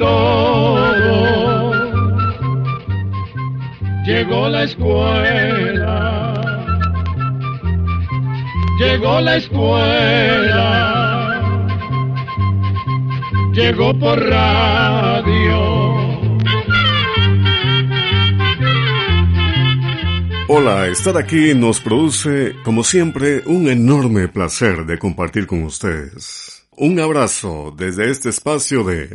todo, llegó la escuela, llegó la escuela, llegó por radio. Hola, estar aquí nos produce, como siempre, un enorme placer de compartir con ustedes. Un abrazo desde este espacio de...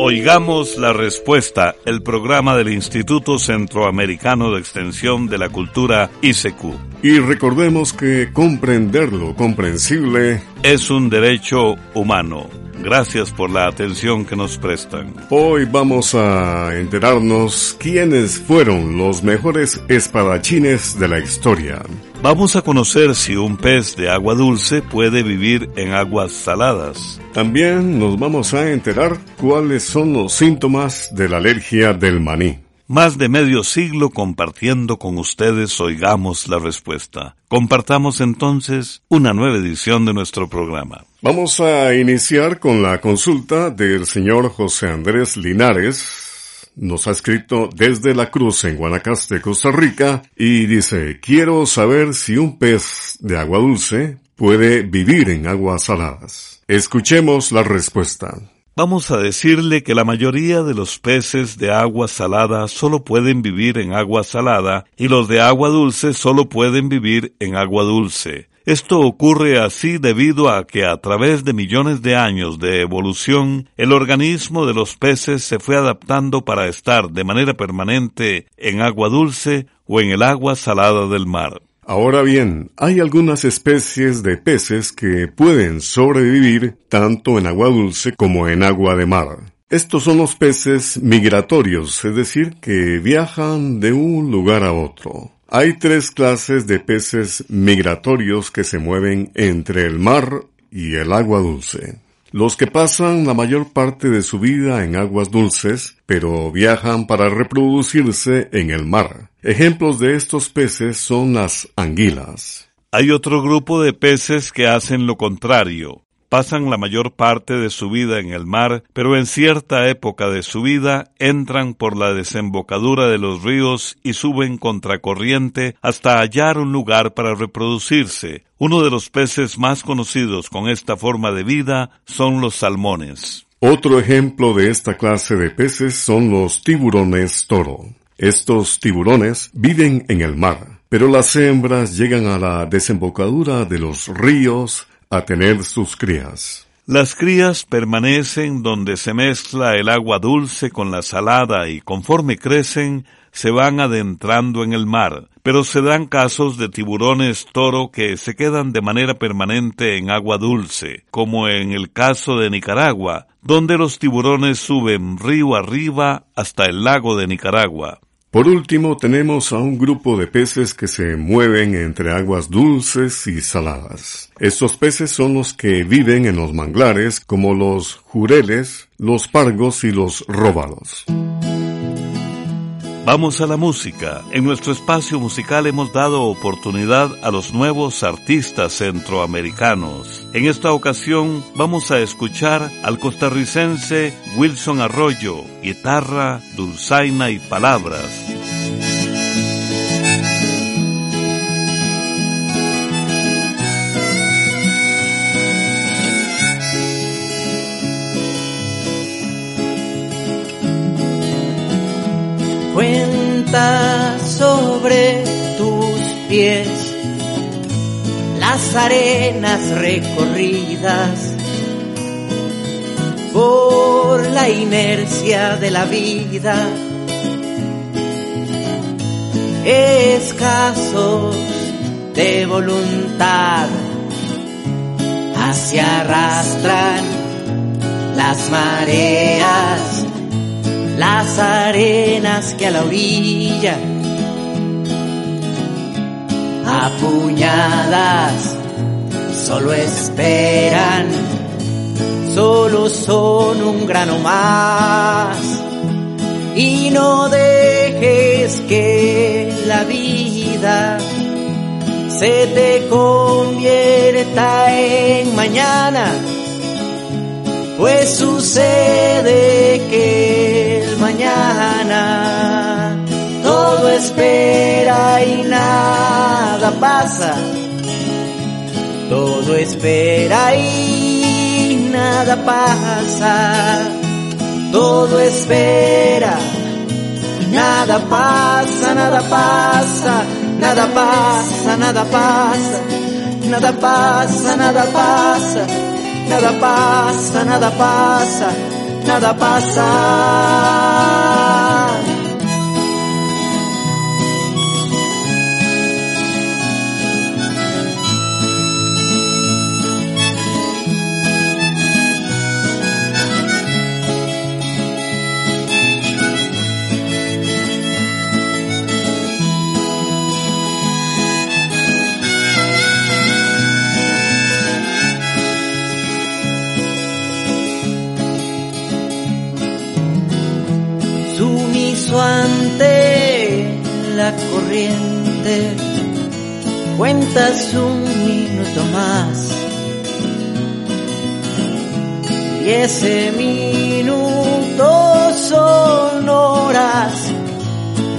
Oigamos la respuesta, el programa del Instituto Centroamericano de Extensión de la Cultura ICQ. Y recordemos que comprender lo comprensible es un derecho humano. Gracias por la atención que nos prestan. Hoy vamos a enterarnos quiénes fueron los mejores espadachines de la historia. Vamos a conocer si un pez de agua dulce puede vivir en aguas saladas. También nos vamos a enterar cuáles son los síntomas de la alergia del maní. Más de medio siglo compartiendo con ustedes oigamos la respuesta. Compartamos entonces una nueva edición de nuestro programa. Vamos a iniciar con la consulta del señor José Andrés Linares. Nos ha escrito desde la Cruz en Guanacaste, Costa Rica, y dice, quiero saber si un pez de agua dulce puede vivir en aguas saladas. Escuchemos la respuesta. Vamos a decirle que la mayoría de los peces de agua salada solo pueden vivir en agua salada y los de agua dulce solo pueden vivir en agua dulce. Esto ocurre así debido a que a través de millones de años de evolución, el organismo de los peces se fue adaptando para estar de manera permanente en agua dulce o en el agua salada del mar. Ahora bien, hay algunas especies de peces que pueden sobrevivir tanto en agua dulce como en agua de mar. Estos son los peces migratorios, es decir, que viajan de un lugar a otro. Hay tres clases de peces migratorios que se mueven entre el mar y el agua dulce. Los que pasan la mayor parte de su vida en aguas dulces, pero viajan para reproducirse en el mar. Ejemplos de estos peces son las anguilas. Hay otro grupo de peces que hacen lo contrario. Pasan la mayor parte de su vida en el mar, pero en cierta época de su vida entran por la desembocadura de los ríos y suben contracorriente hasta hallar un lugar para reproducirse. Uno de los peces más conocidos con esta forma de vida son los salmones. Otro ejemplo de esta clase de peces son los tiburones toro. Estos tiburones viven en el mar, pero las hembras llegan a la desembocadura de los ríos, a tener sus crías. Las crías permanecen donde se mezcla el agua dulce con la salada y conforme crecen se van adentrando en el mar, pero se dan casos de tiburones toro que se quedan de manera permanente en agua dulce, como en el caso de Nicaragua, donde los tiburones suben río arriba hasta el lago de Nicaragua. Por último, tenemos a un grupo de peces que se mueven entre aguas dulces y saladas. Estos peces son los que viven en los manglares, como los jureles, los pargos y los róbalos. Vamos a la música. En nuestro espacio musical hemos dado oportunidad a los nuevos artistas centroamericanos. En esta ocasión vamos a escuchar al costarricense Wilson Arroyo, guitarra, dulzaina y palabras. Sobre tus pies. Las arenas recorridas por la inercia de la vida, escasos de voluntad, así arrastran las mareas, las arenas que a la orilla, apuñadas, solo esperan, solo son un grano más. Y no dejes que la vida se te convierta en mañana, pues sucede que mañana. Todo espera y nada pasa, todo espera y nada pasa, todo espera y nada pasa, nada pasa nada pasa, nada pasa, nada pasa, nada pasa, nada pasa, nada pasa, nada pasa. Un minuto más. Y ese minuto son horas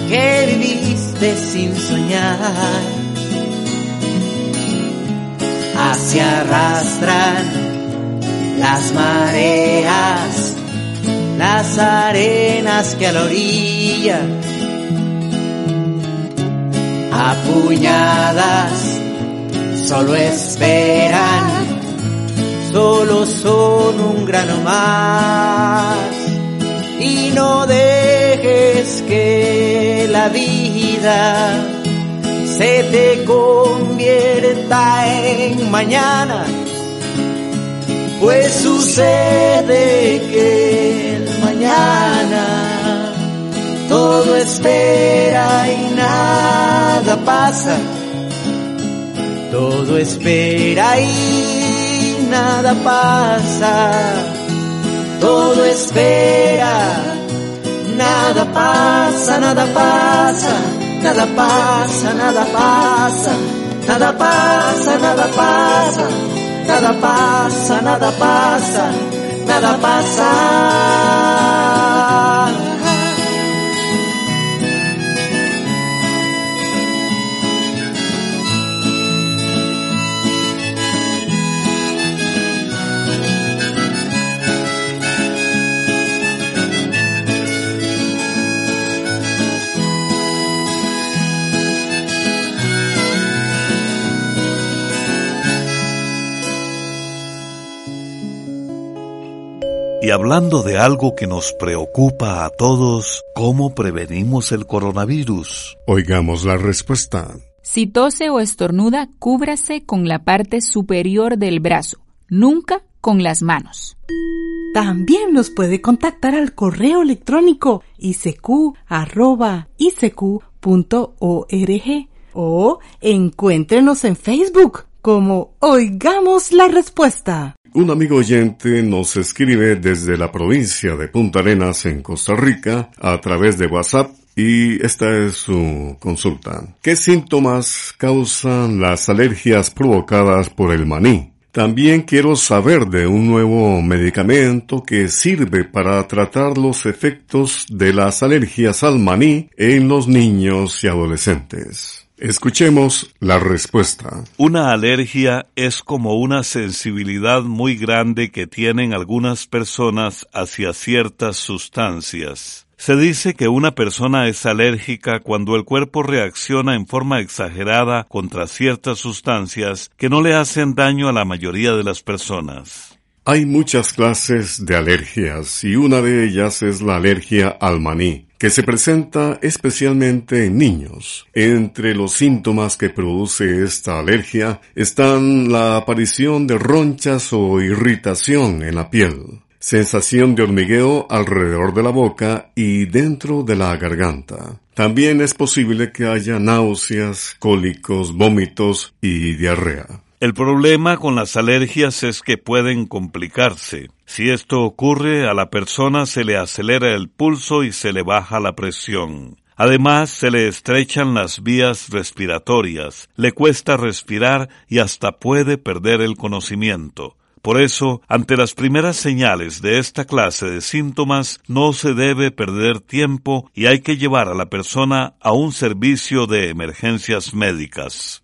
que viviste sin soñar. Así arrastran las mareas las arenas que a la orilla, apuñadas, solo esperan, solo son un grano más. Y no dejes que la vida se te convierta en mañana pues sucede que el mañana todo espera y nada pasa. Todo espera y nada pasa. Todo espera, nada pasa, nada pasa, nada pasa, nada pasa, nada pasa, nada pasa. Nada pasa, nada pasa, nada pasa. Y hablando de algo que nos preocupa a todos, ¿cómo prevenimos el coronavirus? Oigamos la respuesta. Si tose o estornuda, cúbrase con la parte superior del brazo, nunca con las manos. También nos puede contactar al correo electrónico isq.org o encuéntrenos en Facebook como Oigamos la Respuesta. Un amigo oyente nos escribe desde la provincia de Punta Arenas en Costa Rica a través de WhatsApp y esta es su consulta. ¿Qué síntomas causan las alergias provocadas por el maní? También quiero saber de un nuevo medicamento que sirve para tratar los efectos de las alergias al maní en los niños y adolescentes. Escuchemos la respuesta. Una alergia es como una sensibilidad muy grande que tienen algunas personas hacia ciertas sustancias. Se dice que una persona es alérgica cuando el cuerpo reacciona en forma exagerada contra ciertas sustancias que no le hacen daño a la mayoría de las personas. Hay muchas clases de alergias y una de ellas es la alergia al maní, que se presenta especialmente en niños. Entre los síntomas que produce esta alergia están la aparición de ronchas o irritación en la piel, sensación de hormigueo alrededor de la boca y dentro de la garganta. También es posible que haya náuseas, cólicos, vómitos y diarrea. El problema con las alergias es que pueden complicarse. Si esto ocurre, a la persona se le acelera el pulso y se le baja la presión. Además, se le estrechan las vías respiratorias, le cuesta respirar y hasta puede perder el conocimiento. Por eso, ante las primeras señales de esta clase de síntomas, no se debe perder tiempo y hay que llevar a la persona a un servicio de emergencias médicas.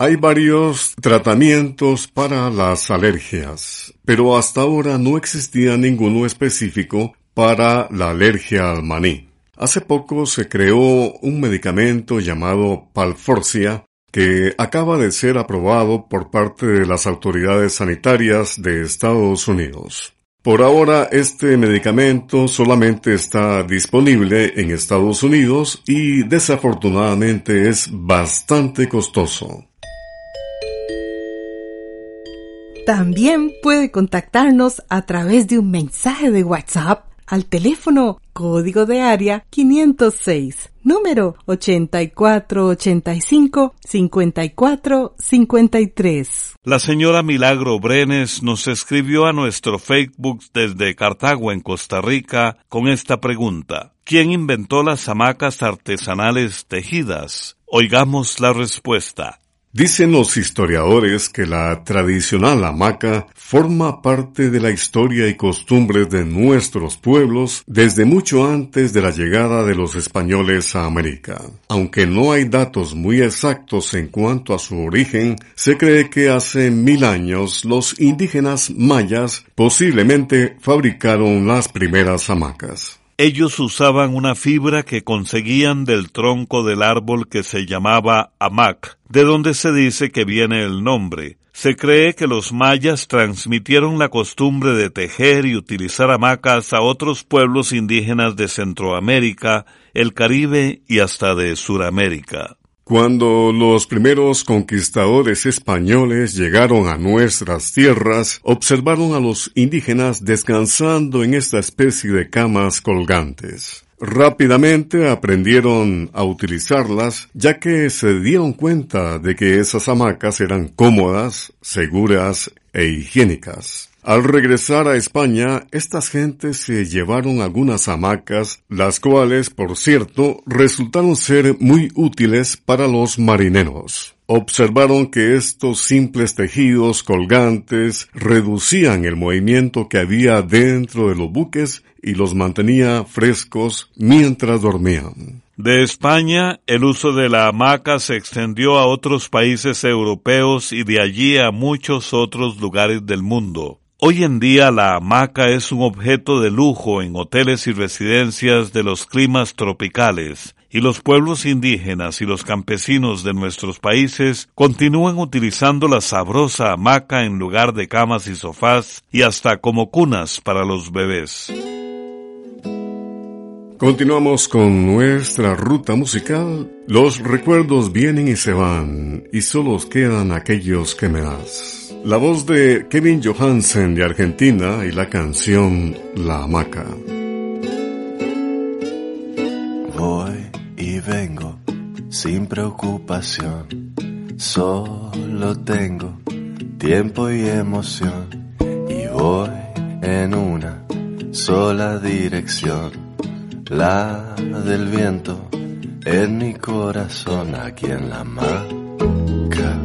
Hay varios tratamientos para las alergias, pero hasta ahora no existía ninguno específico para la alergia al maní. Hace poco se creó un medicamento llamado Palforcia que acaba de ser aprobado por parte de las autoridades sanitarias de Estados Unidos. Por ahora este medicamento solamente está disponible en Estados Unidos y desafortunadamente es bastante costoso. También puede contactarnos a través de un mensaje de WhatsApp al teléfono código de área 506, número 8485-5453. La señora Milagro Brenes nos escribió a nuestro Facebook desde Cartago, en Costa Rica, con esta pregunta. ¿Quién inventó las hamacas artesanales tejidas? Oigamos la respuesta. Dicen los historiadores que la tradicional hamaca forma parte de la historia y costumbres de nuestros pueblos desde mucho antes de la llegada de los españoles a América. Aunque no hay datos muy exactos en cuanto a su origen, se cree que hace mil años los indígenas mayas posiblemente fabricaron las primeras hamacas. Ellos usaban una fibra que conseguían del tronco del árbol que se llamaba hamac, de donde se dice que viene el nombre. Se cree que los mayas transmitieron la costumbre de tejer y utilizar hamacas a otros pueblos indígenas de Centroamérica, el Caribe y hasta de Suramérica. Cuando los primeros conquistadores españoles llegaron a nuestras tierras, observaron a los indígenas descansando en esta especie de camas colgantes. Rápidamente aprendieron a utilizarlas, ya que se dieron cuenta de que esas hamacas eran cómodas, seguras e higiénicas. Al regresar a España, estas gentes se llevaron algunas hamacas, las cuales, por cierto, resultaron ser muy útiles para los marineros. Observaron que estos simples tejidos colgantes reducían el movimiento que había dentro de los buques y los mantenía frescos mientras dormían. De España, el uso de la hamaca se extendió a otros países europeos y de allí a muchos otros lugares del mundo. Hoy en día la hamaca es un objeto de lujo en hoteles y residencias de los climas tropicales, y los pueblos indígenas y los campesinos de nuestros países continúan utilizando la sabrosa hamaca en lugar de camas y sofás y hasta como cunas para los bebés. Continuamos con nuestra ruta musical. Los recuerdos vienen y se van, y solo quedan aquellos que me das. La voz de Kevin Johansen de Argentina y la canción La Hamaca. Voy y vengo sin preocupación, solo tengo tiempo y emoción y voy en una sola dirección, la del viento en mi corazón aquí en la hamaca,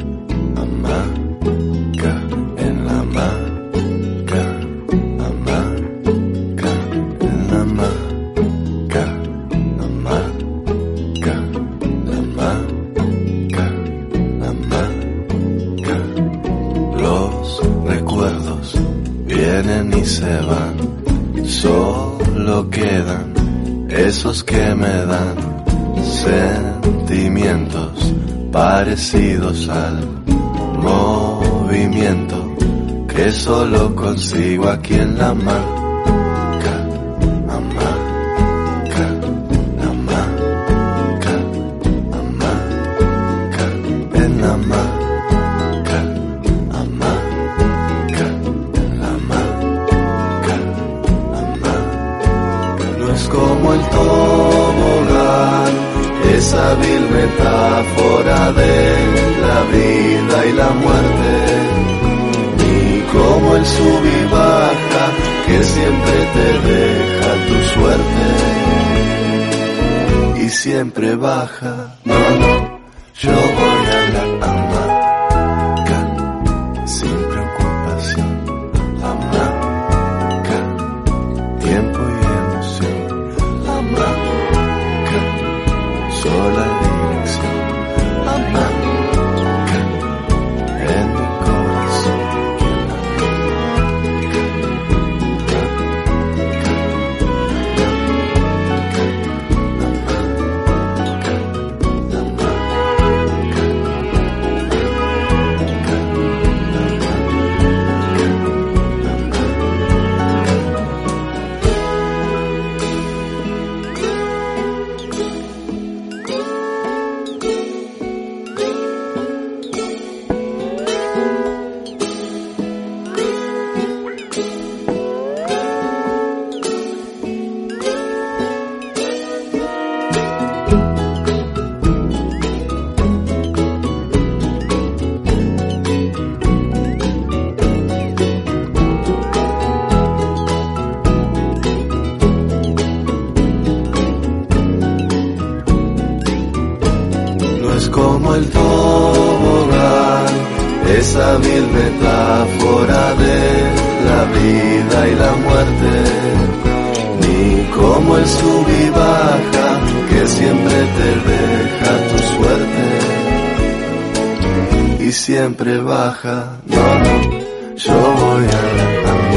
parecidos al movimiento que solo consigo aquí en la mar. Y la muerte, ni como el sub y baja que siempre te deja tu suerte y siempre baja. No, yo voy baja. No, no, yo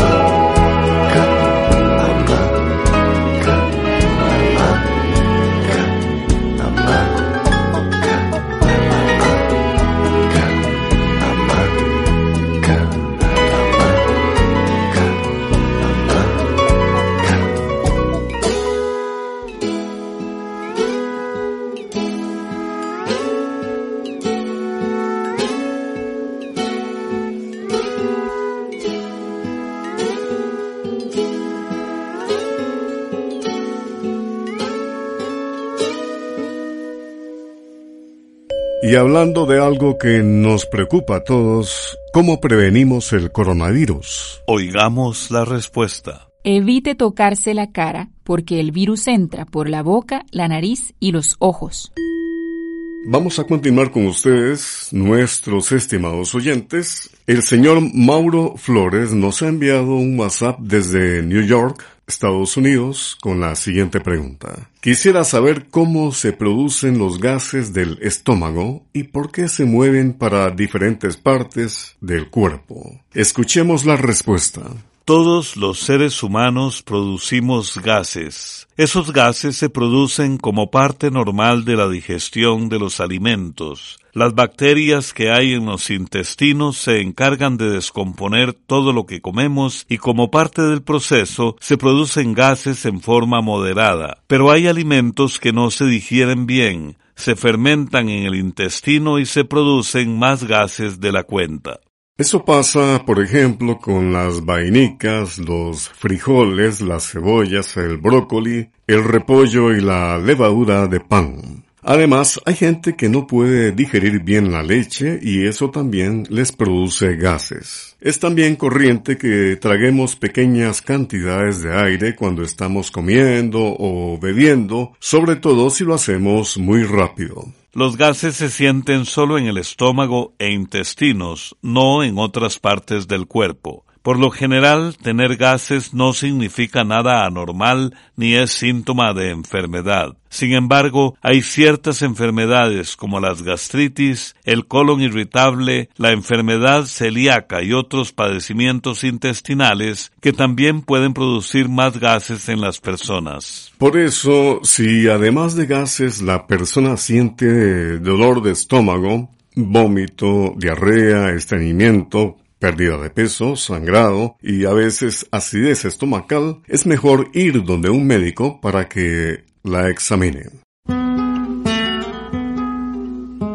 hablando de algo que nos preocupa a todos, ¿cómo prevenimos el coronavirus? Oigamos la respuesta. Evite tocarse la cara porque el virus entra por la boca, la nariz y los ojos. Vamos a continuar con ustedes, nuestros estimados oyentes. El señor Mauro Flores nos ha enviado un WhatsApp desde New York Estados Unidos con la siguiente pregunta. Quisiera saber cómo se producen los gases del estómago y por qué se mueven para diferentes partes del cuerpo. Escuchemos la respuesta. Todos los seres humanos producimos gases. Esos gases se producen como parte normal de la digestión de los alimentos. Las bacterias que hay en los intestinos se encargan de descomponer todo lo que comemos y como parte del proceso se producen gases en forma moderada. Pero hay alimentos que no se digieren bien, se fermentan en el intestino y se producen más gases de la cuenta. Eso pasa, por ejemplo, con las vainicas, los frijoles, las cebollas, el brócoli, el repollo y la levadura de pan. Además, hay gente que no puede digerir bien la leche y eso también les produce gases. Es también corriente que traguemos pequeñas cantidades de aire cuando estamos comiendo o bebiendo, sobre todo si lo hacemos muy rápido. Los gases se sienten solo en el estómago e intestinos, no en otras partes del cuerpo. Por lo general, tener gases no significa nada anormal ni es síntoma de enfermedad. Sin embargo, hay ciertas enfermedades como las gastritis, el colon irritable, la enfermedad celíaca y otros padecimientos intestinales que también pueden producir más gases en las personas. Por eso, si además de gases la persona siente dolor de estómago, vómito, diarrea, estreñimiento, pérdida de peso, sangrado y a veces acidez estomacal, es mejor ir donde un médico para que la examine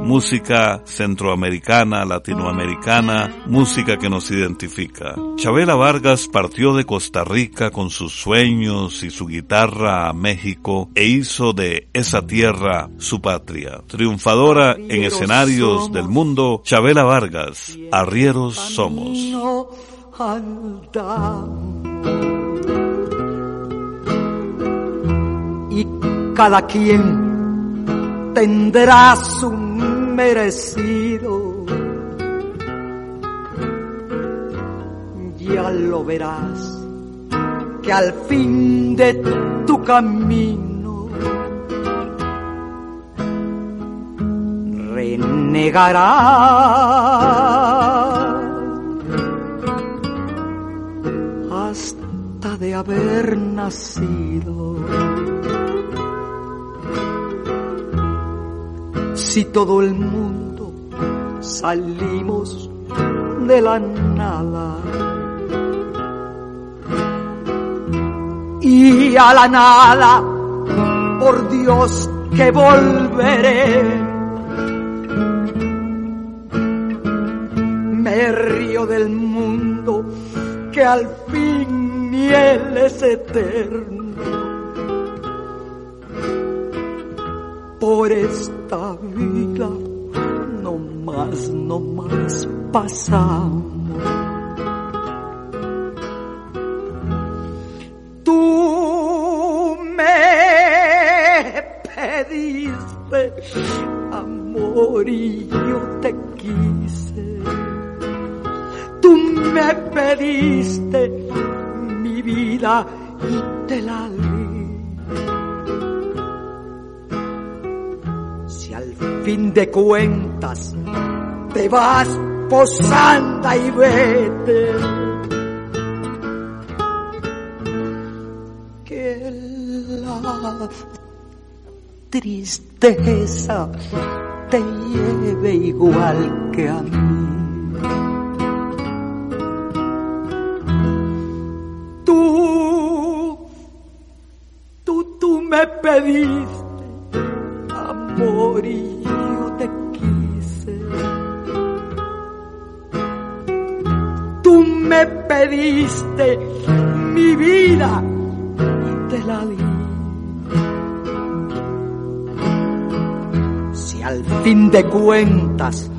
música centroamericana, latinoamericana, música que nos identifica. Chabela Vargas partió de Costa Rica con sus sueños y su guitarra a México e hizo de esa tierra su patria. Triunfadora en escenarios del mundo, Chabela Vargas, arrieros somos. Y cada quien tendrá su merecido. Ya lo verás que al fin de tu camino renegará hasta de haber nacido. Si todo el mundo salimos de la nada. Y a la nada, por Dios que volveré. Me río del mundo que al fin ni es eterno por esta no más pasamos. Tú me pediste amor y yo te quise. Tú me pediste mi vida y te la fin de cuentas te vas posanda y vete. Que la tristeza te lleve igual que a mí. Me pediste mi vida te la di. Si al fin de cuentas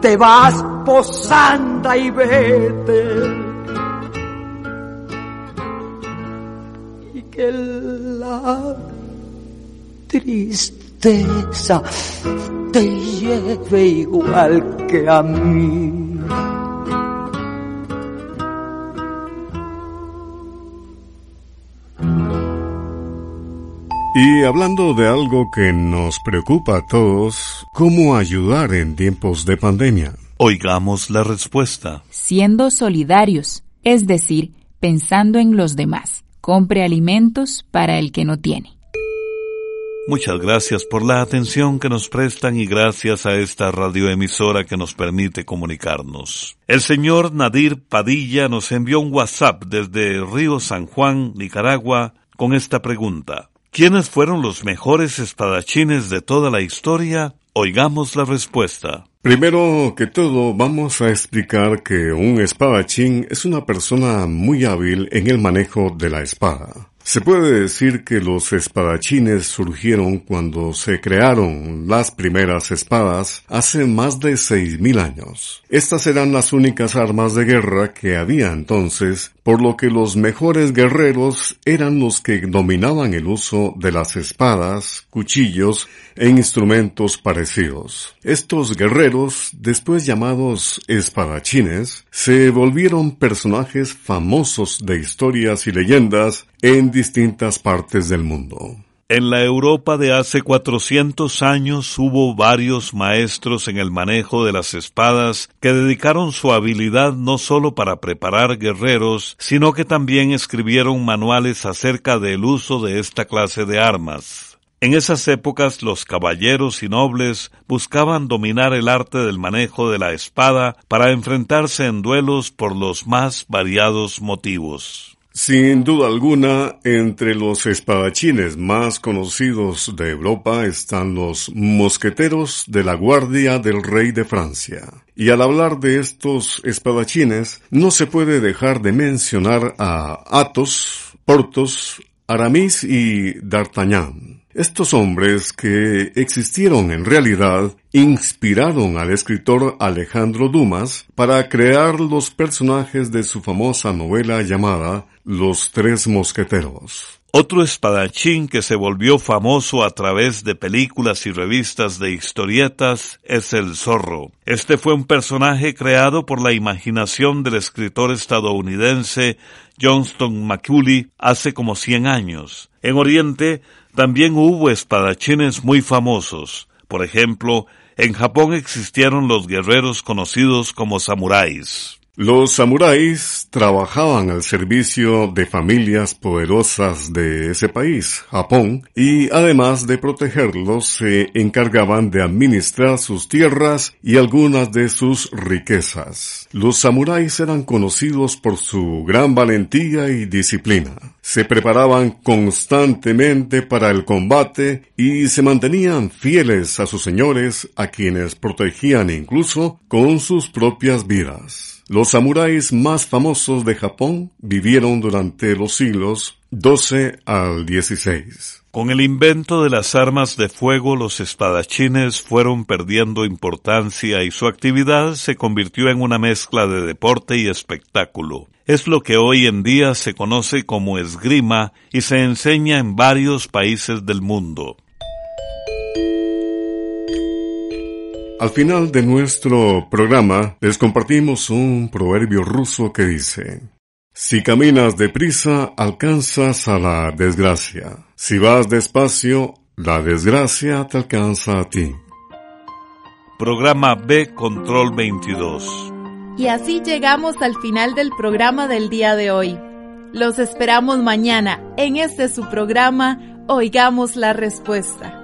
te vas posanda y vete. Y que la triste te lleve igual que a mí. Y hablando de algo que nos preocupa a todos, ¿cómo ayudar en tiempos de pandemia? Oigamos la respuesta. Siendo solidarios, es decir, pensando en los demás. Compre alimentos para el que no tiene. Muchas gracias por la atención que nos prestan y gracias a esta radioemisora que nos permite comunicarnos. El señor Nadir Padilla nos envió un WhatsApp desde Río San Juan, Nicaragua, con esta pregunta. ¿Quiénes fueron los mejores espadachines de toda la historia? Oigamos la respuesta. Primero que todo, vamos a explicar que un espadachín es una persona muy hábil en el manejo de la espada. Se puede decir que los espadachines surgieron cuando se crearon las primeras espadas hace más de seis mil años. Estas eran las únicas armas de guerra que había entonces, por lo que los mejores guerreros eran los que dominaban el uso de las espadas, cuchillos e instrumentos parecidos. Estos guerreros, después llamados espadachines, se volvieron personajes famosos de historias y leyendas en distintas partes del mundo. En la Europa de hace 400 años hubo varios maestros en el manejo de las espadas que dedicaron su habilidad no solo para preparar guerreros, sino que también escribieron manuales acerca del uso de esta clase de armas. En esas épocas los caballeros y nobles buscaban dominar el arte del manejo de la espada para enfrentarse en duelos por los más variados motivos. Sin duda alguna, entre los espadachines más conocidos de Europa están los mosqueteros de la Guardia del Rey de Francia. Y al hablar de estos espadachines, no se puede dejar de mencionar a Athos, Porthos, Aramis y D'Artagnan. Estos hombres que existieron en realidad inspiraron al escritor Alejandro Dumas para crear los personajes de su famosa novela llamada Los Tres Mosqueteros. Otro espadachín que se volvió famoso a través de películas y revistas de historietas es el zorro. Este fue un personaje creado por la imaginación del escritor estadounidense Johnston McCulley hace como 100 años. En Oriente también hubo espadachines muy famosos. Por ejemplo, en Japón existieron los guerreros conocidos como samuráis. Los samuráis trabajaban al servicio de familias poderosas de ese país, Japón, y además de protegerlos se encargaban de administrar sus tierras y algunas de sus riquezas. Los samuráis eran conocidos por su gran valentía y disciplina. Se preparaban constantemente para el combate y se mantenían fieles a sus señores, a quienes protegían incluso con sus propias vidas. Los samuráis más famosos de Japón vivieron durante los siglos XII al XVI. Con el invento de las armas de fuego, los espadachines fueron perdiendo importancia y su actividad se convirtió en una mezcla de deporte y espectáculo. Es lo que hoy en día se conoce como esgrima y se enseña en varios países del mundo. Al final de nuestro programa les compartimos un proverbio ruso que dice, Si caminas deprisa, alcanzas a la desgracia. Si vas despacio, la desgracia te alcanza a ti. Programa B Control 22. Y así llegamos al final del programa del día de hoy. Los esperamos mañana en este su programa Oigamos la Respuesta.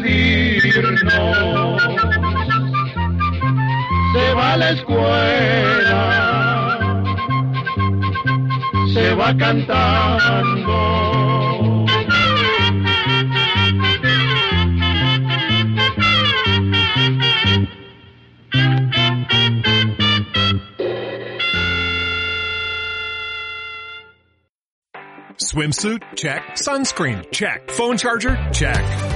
Despedirnos. Se va a la escuela, se va cantando. Swimsuit? Check. Sunscreen? Check. Phone charger? Check.